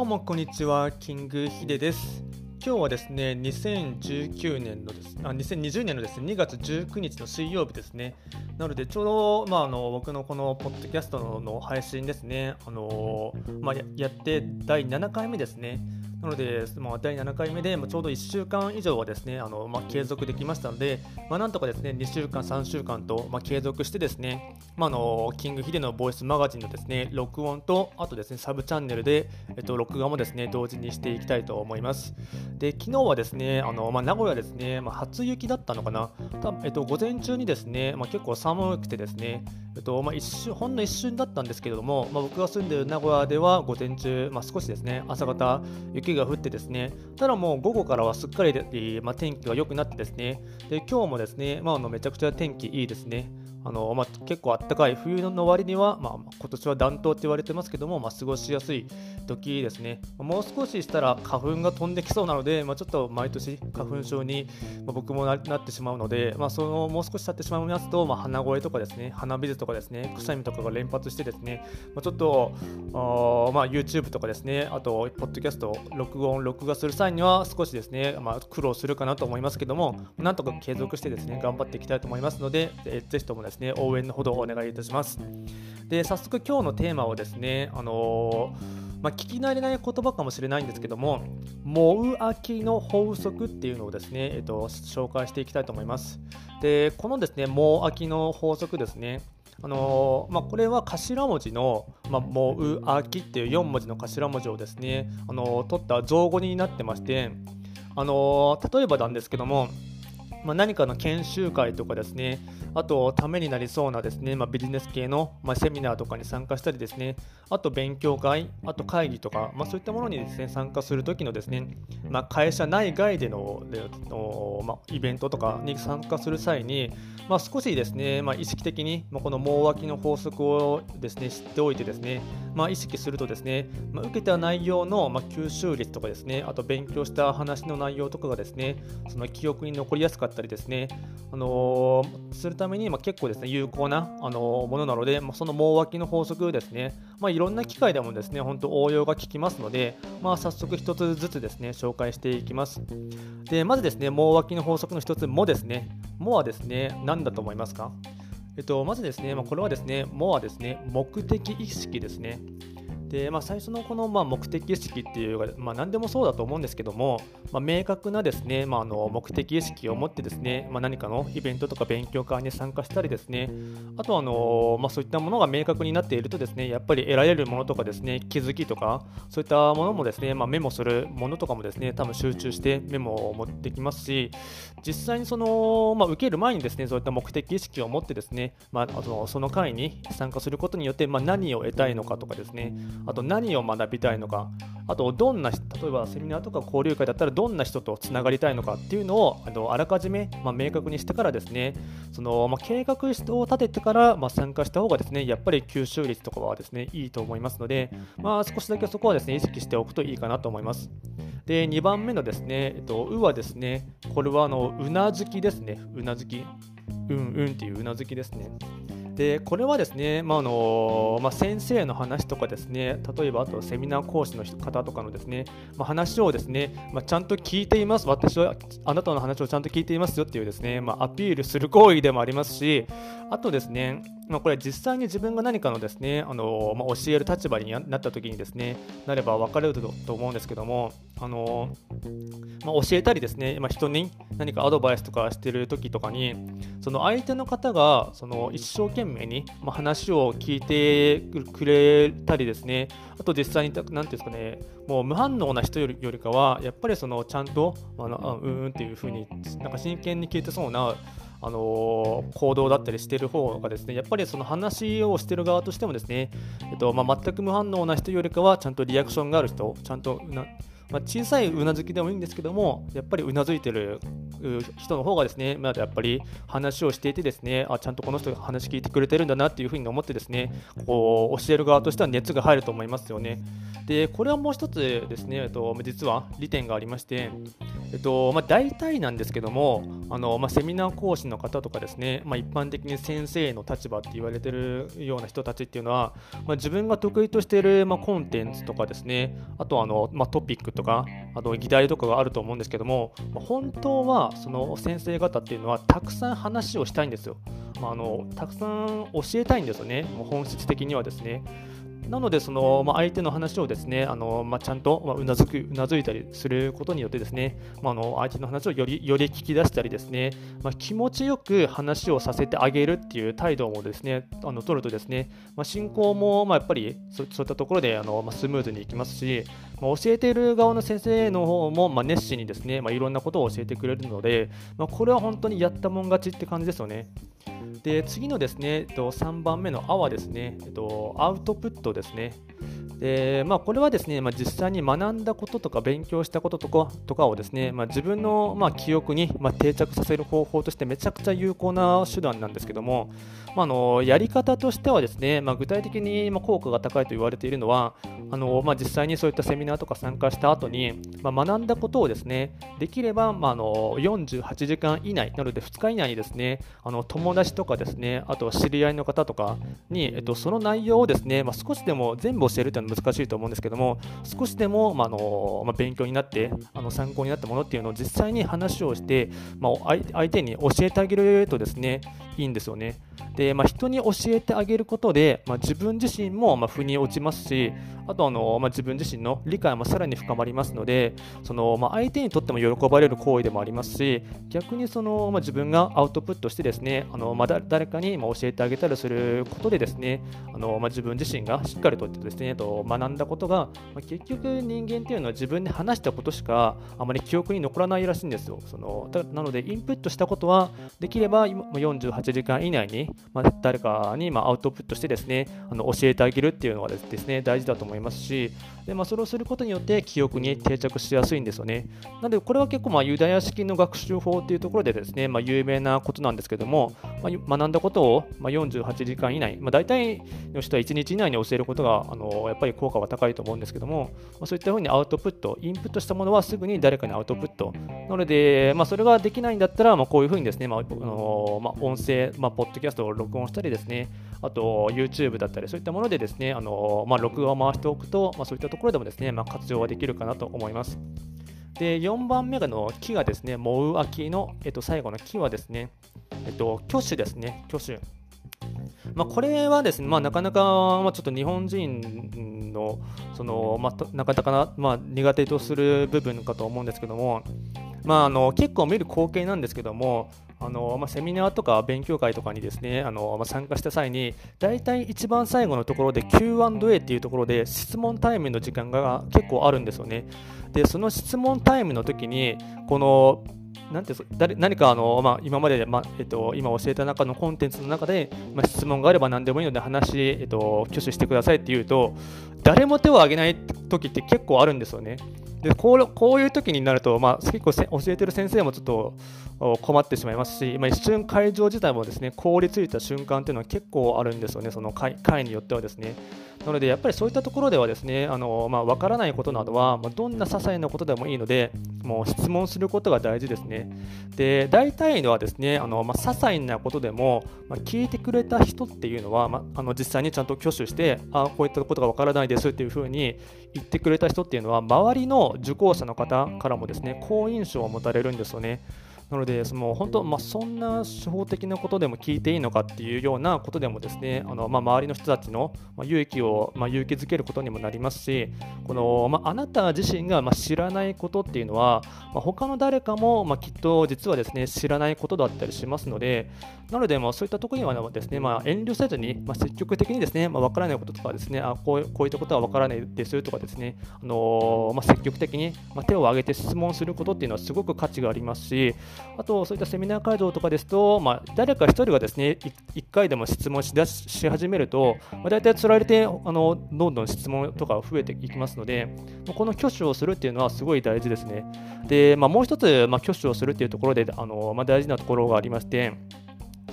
どうもこんにちは、キングヒデです。今日はですね、2019年のですあ2020年のですね2月19日の水曜日ですね。なので、ちょうど、まあ、あの僕のこのポッドキャストの配信ですね、あのまあ、やって第7回目ですね。なので、まあ、第7回目で、まあ、ちょうど1週間以上はですねあの、まあ、継続できましたので、まあ、なんとかですね2週間、3週間と、まあ、継続してですね、まあ、あのキングヒデのボイスマガジンのですね録音と、あとですねサブチャンネルで、えっと、録画もですね同時にしていきたいと思います。で昨日はですねあの、まあ、名古屋ですね、まあ、初雪だったのかな、たえっと、午前中にですね、まあ、結構寒くてですね、えっとまあ、一瞬ほんの一瞬だったんですけれども、まあ、僕が住んでいる名古屋では午前中、まあ、少しですね朝方雪が降ってですねただもう午後からはすっかり、まあ、天気が良くなってですね、で今日もですね、まあ、あのめちゃくちゃ天気いいですね。あのまあ、結構あったかい冬の割には、まあ、今年は暖冬って言われてますけども、まあ、過ごしやすい時ですね。もう少ししたら花粉が飛んできそうなので、まあ、ちょっと毎年花粉症に、まあ、僕もなってしまうので、まあ、そのもう少し経ってしまいますと、まあ、鼻声とかですね、鼻水とかですね、くしゃみとかが連発してですね、まあ、ちょっとあ、まあ、YouTube とかですね、あと、ポッドキャスト、録音、録画する際には少しですね、まあ、苦労するかなと思いますけども、なんとか継続してですね、頑張っていきたいと思いますので、えぜひともですね、ですね応援のほどお願いいたします。で、早速今日のテーマをですね、あのーまあ、聞き慣れない言葉かもしれないんですけども、モウアキの法則っていうのをですね、えっと、紹介していきたいと思います。で、このですね、モウアキの法則ですね、あのー、まあ、これは頭文字の、まあ、モウアキっていう4文字の頭文字をですね、あのー、取った造語になってまして、あのー、例えばなんですけども、まあ、何かの研修会とかですね、あと、ためになりそうなですね、まあ、ビジネス系の、まあ、セミナーとかに参加したりですね、あと勉強会、あと会議とか、ま、そういったものにですね、参加するときのですね、ま、会社内外での、ま、イベントとかに参加する際に、ま、少しですね、ま、意識的に、まあ、この網脇の法則をですね、知っておいてですね、ま、意識するとですね、ま、受けた内容の、ま、吸収率とかですね、あと勉強した話の内容とかがですね、その記憶に残りやすかったったりですね、あのー、するために、まあ、結構ですね、有効な、あのー、ものなので、まあ、その網脇の法則ですね、まあ、いろんな機会でもですね、本当応用が効きますので、まあ、早速一つずつですね、紹介していきます。で、まずですね、網脇の法則の一つもですね、もはですね、何だと思いますか？えっと、まずですね、まあ、これはですね、もはですね、目的意識ですね。で、まあ、最初のこのまあ目的意識っていうか、まあ、何でもそうだと思うんですけども、まあ、明確なですね、まあ、あの目的意識を持ってですね、まあ、何かのイベントとか勉強会に参加したりですね、あとあの、まあ、そういったものが明確になっているとですね、やっぱり得られるものとかですね、気づきとか、そういったものもですね、まあ、メモするものとかもですね、多分集中してメモを持ってきますし、実際にその、まあ、受ける前にですね、そういった目的意識を持ってですね、まあ、あのその会に参加することによって、まあ、何を得たいのかとかですね、あと何を学びたいのか、あとどんな、例えばセミナーとか交流会だったらどんな人とつながりたいのかっていうのをあのあらかじめ、まあ、明確にしてからですね、そのまあ、計画を立ててから、まあ、参加した方がですね、やっぱり吸収率とかはですね、いいと思いますので、まあ、少しだけそこはですね、意識しておくといいかなと思います。で、2番目のですね、えっと、うはですね、これはあのうなずきですね、うなずき。うんうんっていううなずきですね。でこれはですね、まあのまあ、先生の話とかですね、例えばあとセミナー講師の方とかのですね、まあ、話をですね、まあ、ちゃんと聞いています、私はあなたの話をちゃんと聞いていますよっていうですね、ま、アピールする行為でもありますし、あとですね、まあ、これ実際に自分が何かのですね、あのまあ、教える立場になった時にですね、なれば分かれると思うんですけども、あのまあ、教えたりですね、まあ、人に何かアドバイスとかしてる時とかに、その相手の方がその一生懸命に、ま話を聞いてくれたりですね、あと実際に、なんていうんですかね、もう無反応な人よりよりかは、やっぱりそのちゃんと、あのうんうんっていう風に、なんか真剣に聞いてそうな、あの行動だったりしてる方がですねやっぱりその話をしてる側としてもですね、えっとまあ、全く無反応な人よりかはちゃんとリアクションがある人ちゃんとなまあ、小さいうなずきでもいいんですけども、やっぱりうなずいてる人の方がですね、まだやっぱり話をしていてですね、あちゃんとこの人が話聞いてくれてるんだなっていうふうに思ってですね、こう教える側としては熱が入ると思いますよね。でこれはもう一つですね、えっと、実は利点がありまして、えっとまあ、大体なんですけども、あのまあ、セミナー講師の方とかですね、まあ、一般的に先生の立場って言われてるような人たちっていうのは、まあ、自分が得意としている、まあ、コンテンツとかですね、あとあの、まあ、トピックとか、あと議題とかがあると思うんですけども、本当はその先生方っていうのはたくさん話をしたいんですよ。まあ、あのたくさん教えたいんですよね、もう本質的にはですね。なので、そのまあ、相手の話をですねあの、まあ、ちゃんと、まあ、うなずくうなずいたりすることによってですね、まあ、あの相手の話をよりより聞き出したりですね、まあ、気持ちよく話をさせてあげるっていう態度もですねあの取るとですね、まあ、進行もまあやっぱりそういったところであの、まあ、スムーズにいきますし、まあ、教えている側の先生の方も、まあ、熱心にですね、まあ、いろんなことを教えてくれるので、まあ、これは本当にやったもん勝ちって感じですよね。で次のですね、3番目の「あ」はですね、アウトプットですね。でまあ、これはですね、まあ、実際に学んだこととか勉強したこととかとかをですね、まあ、自分の、ま、記憶に、ま、定着させる方法としてめちゃくちゃ有効な手段なんですけども、まあ、のやり方としてはですね、ま、具体的に、ま、効果が高いと言われているのはあの、まあ、実際にそういったセミナーとか参加した後に、ま、学んだことをですねできれば、まあ、の48時間以内なので2日以内にですねあの友達とかですねあとは知り合いの方とかに、えっと、その内容をですね、まあ、少しでも全部教えるというのは難しいと思うんですけども、少しでも、まあのまあ、勉強になって、あの参考になったものっていうのを実際に話をして、まあ、相手に教えてあげるとですね、いいんですよね。で、まあ、人に教えてあげることで、まあ、自分自身もまあ腑に落ちますし、あとあの、まあ、自分自身の理解もさらに深まりますので、そのまあ、相手にとっても喜ばれる行為でもありますし、逆にその、まあ、自分がアウトプットしてですね、あのまあ、誰かに教えてあげたりすることでですね、あのまあ、自分自身がしっかりとですね、と学んだことが、まあ、結局人間っていうのは自分で話したことしかあまり記憶に残らないらしいんですよ。そのなので、インプットしたことはできれば48時間以内に、まあ、誰かにまアウトプットしてですねあの教えてあげるっていうのはですね大事だと思いますいますしで、まあ、それをすることによって記憶に定着しやすいんですよね。なのでこれは結構まあユダヤ式の学習法っていうところでですね、まあ、有名なことなんですけども、まあ、学んだことをまあ48時間以内、まあ、大体の人は1日以内に教えることがあのやっぱり効果は高いと思うんですけども、まあ、そういったふうにアウトプット、インプットしたものはすぐに誰かにアウトプット。なので、まあ、それができないんだったら、まあ、こういうふうにですね、まああのまあ、音声、まあ、ポッドキャストを録音したりですね、あと YouTube だったり、そういったものでですね、あのまあ、録画を回しておくと、まあ、そういったところでもですね、まあ、活用はできるかなと思います。で、4番目の木がですね、モウアキの、えっと、最後の木はですね、えっと、挙手ですね、挙手。まあ、これはですね、まあ、なかなか、まあ、ちょっと日本人のその、まあ、なかなか、まあ、苦手とする部分かと思うんですけども、まあ、あの結構見る光景なんですけども、あのまあ、セミナーとか勉強会とかにですねあの、まあ、参加した際に大体一番最後のところで Q&A っていうところで質問タイムの時間が結構あるんですよね。でその質問タイムの時にこのなんて誰何かあの、まあ、今まで、まあえっと、今教えた中のコンテンツの中で、まあ、質問があれば何でもいいので話、えっと、挙手してくださいって言うと誰も手を挙げない時って結構あるんですよね。でこうこういう時になると、まあ、結構教えてる先生もちょっと困ってしまいますし、まあ、一瞬会場自体もですね凍りついた瞬間っていうのは結構あるんですよね、その会によってはですね。なので、やっぱりそういったところではですね、あのまあ、分からないことなどは、まあ、どんな些細なことでもいいので、もう質問することが大事ですね。で、大体のはですね、あのまあ、些細なことでも、まあ、聞いてくれた人っていうのは、まあ、あの実際にちゃんと挙手して、あこういったことが分からないですっていうふうに言ってくれた人っていうのは、周りの受講者の方からもですね、好印象を持たれるんですよね。なので、その本当、まあ、そんな手法的なことでも聞いていいのかっていうようなことでもですね、あのまあ、周りの人たちの勇気を、まあ、勇気づけることにもなりますし、このまあ、あなた自身がま知らないことっていうのは、まあ、他の誰かもまあきっと実はですね知らないことだったりしますので、なので、まあ、そういったところにはですね、まあ、遠慮せずに、まあ、積極的にですね、まあ、分からないこととかですね、あこうこういったことは分からないですとかですね、あの、まあ、積極的に、まあ、手を挙げて質問することっていうのはすごく価値がありますし、あと、そういったセミナー会場とかですと、まあ、誰か1人がですね、1回でも質問しだし始めると、まあ、大体つられてあの、どんどん質問とか増えていきますので、この挙手をするっていうのはすごい大事ですね。で、まあ、もう一つ、まあ、挙手をするっていうところで、あのまあ、大事なところがありまして、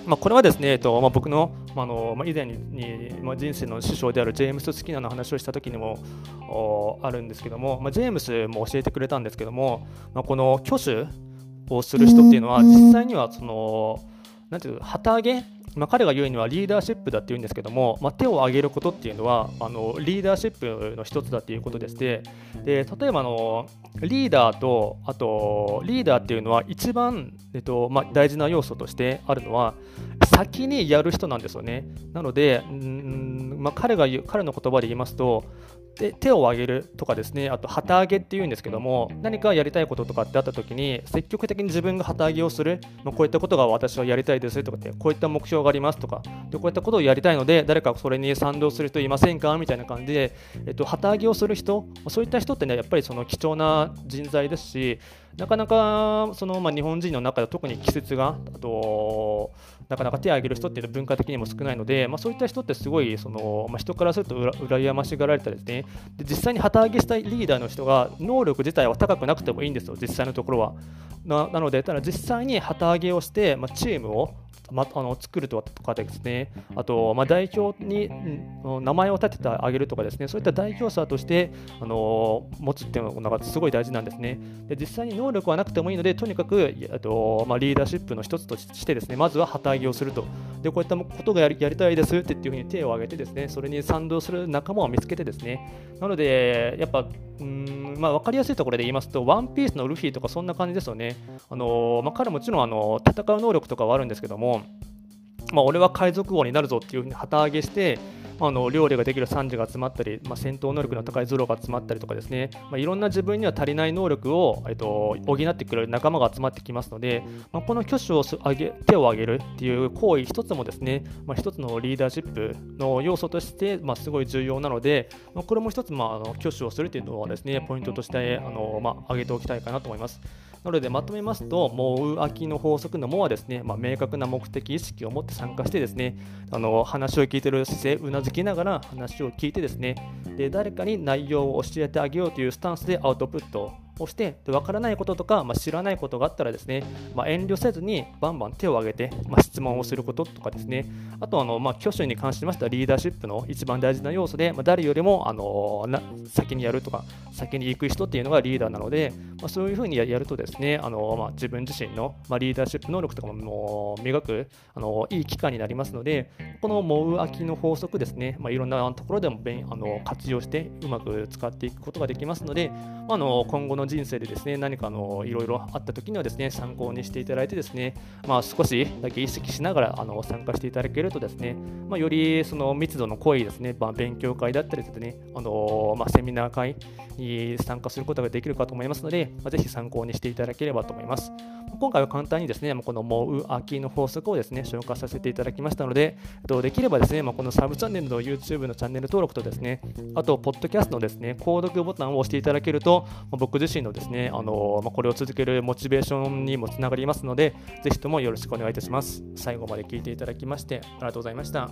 まあ、これはですね、えっとまあ、僕の,、まあのまあ、以前にまあ、人生の師匠であるジェームス・スキナーの話をした時にもあるんですけども、まあ、ジェームスも教えてくれたんですけども、まあ、この挙手をする人っていうのは実際にはそのなんていう旗揚げまあ、彼が言うにはリーダーシップだって言うんですけども、まあ、手を挙げることっていうのはあのリーダーシップの一つだっていうことでしてで例えばあのリーダーとあとリーダーっていうのは一番、えっとまあ、大事な要素としてあるのは先にやる人なんですよね。なのでうん、まあ、彼が言う彼の言葉で言いますとで手を挙げるとかですねあと旗揚げっていうんですけども何かやりたいこととかってあった時に積極的に自分が旗揚げをする、まあ、こういったことが私はやりたいですとかってこういった目標がありますとかでこういったことをやりたいので誰かそれに賛同する人いませんかみたいな感じで、えっと、旗揚げをする人そういった人ってねやっぱりその貴重な人材ですしなかなかその、まあ、日本人の中で特に季節があとなかなか手を挙げる人っていうのは文化的にも少ないので、まあ、そういった人ってすごいその、まあ、人からすると羨ましがられたですね。で実際に旗揚げしたいリーダーの人が能力自体は高くなくてもいいんですよ実際のところは。ななのでただ実際に旗揚げをして、まあ、チームをま、あの作るとかですね、あと、まあ、代表に、名前を立ててあげるとかですね、そういった代表者としてあの持つっていうのがすごい大事なんですね。で実際に能力はなくてもいいので、とにかくあと、まあ、リーダーシップの一つとしてですね、まずは旗揚げをすると。で、こういったことがやりやりたいですっていうふうに手を挙げてですね、それに賛同する仲間を見つけてですね、なので、やっぱ、うんまあ、分かりやすいところで言いますと、ワンピースのルフィとかそんな感じですよね。あのまあ、彼もちろんあの戦う能力とかはあるんですけども、まあ、俺は海賊王になるぞっていうふうに旗揚げして、あの料理ができるサンジが集まったり、まあ、戦闘能力の高いゾロが集まったりとかですね、まあ、いろんな自分には足りない能力を、えっと、補ってくれる仲間が集まってきますので、まあ、この挙手を上げ手を挙げるっていう行為一つもですね、まあ、一つのリーダーシップの要素として、まあ、すごい重要なので、まあ、これも一つ、まあ、挙手をするというのはですねポイントとしてあの、まあ、上げておきたいかなと思います。なのでまとめますと、もう秋の法則のもはですね、まあ、明確な目的意識を持って参加してですね、あの話を聞いている姿勢、うなずきながら話を聞いてですね、で誰かに内容を教えてあげようというスタンスでアウトプットをしてで分からないこととか、まあ、知らないことがあったらですね、まあ、遠慮せずにバンバン手を挙げて、まあ、質問をすることとかですね。あとあの、まあ、挙手に関しましてはリーダーシップの一番大事な要素で、まあ、誰よりもあのな先にやるとか先に行く人っていうのがリーダーなので、まあ、そういうふうにやるとですねあの、まあ、自分自身の、まあ、リーダーシップ能力とかも磨くあのいい機会になりますのでこのモウアキの法則ですね、まあ、いろんなところでもあの活用してうまく使っていくことができますので、まあ、あの今後の人生でですね何かのいろいろあった時にはですね参考にしていただいてですね、まあ、少しだけ意識しながらあの参加していただけるとですね、まあ、よりその密度の濃いですね、まあ、勉強会だったりですね、あのまあ、セミナー会に参加することができるかと思いますので、まあ、ぜひ参考にしていただければと思います。今回は簡単にですね、このモウアキの法則をですね、紹介させていただきましたので、できればですね、このサブチャンネルの YouTube のチャンネル登録とですね、あと、ポッドキャストのですね、購読ボタンを押していただけると、僕自身のですね、あのまこれを続けるモチベーションにもつながりますので、ぜひともよろしくお願いいたします。最後まで聞いていただきまして、ありがとうございました。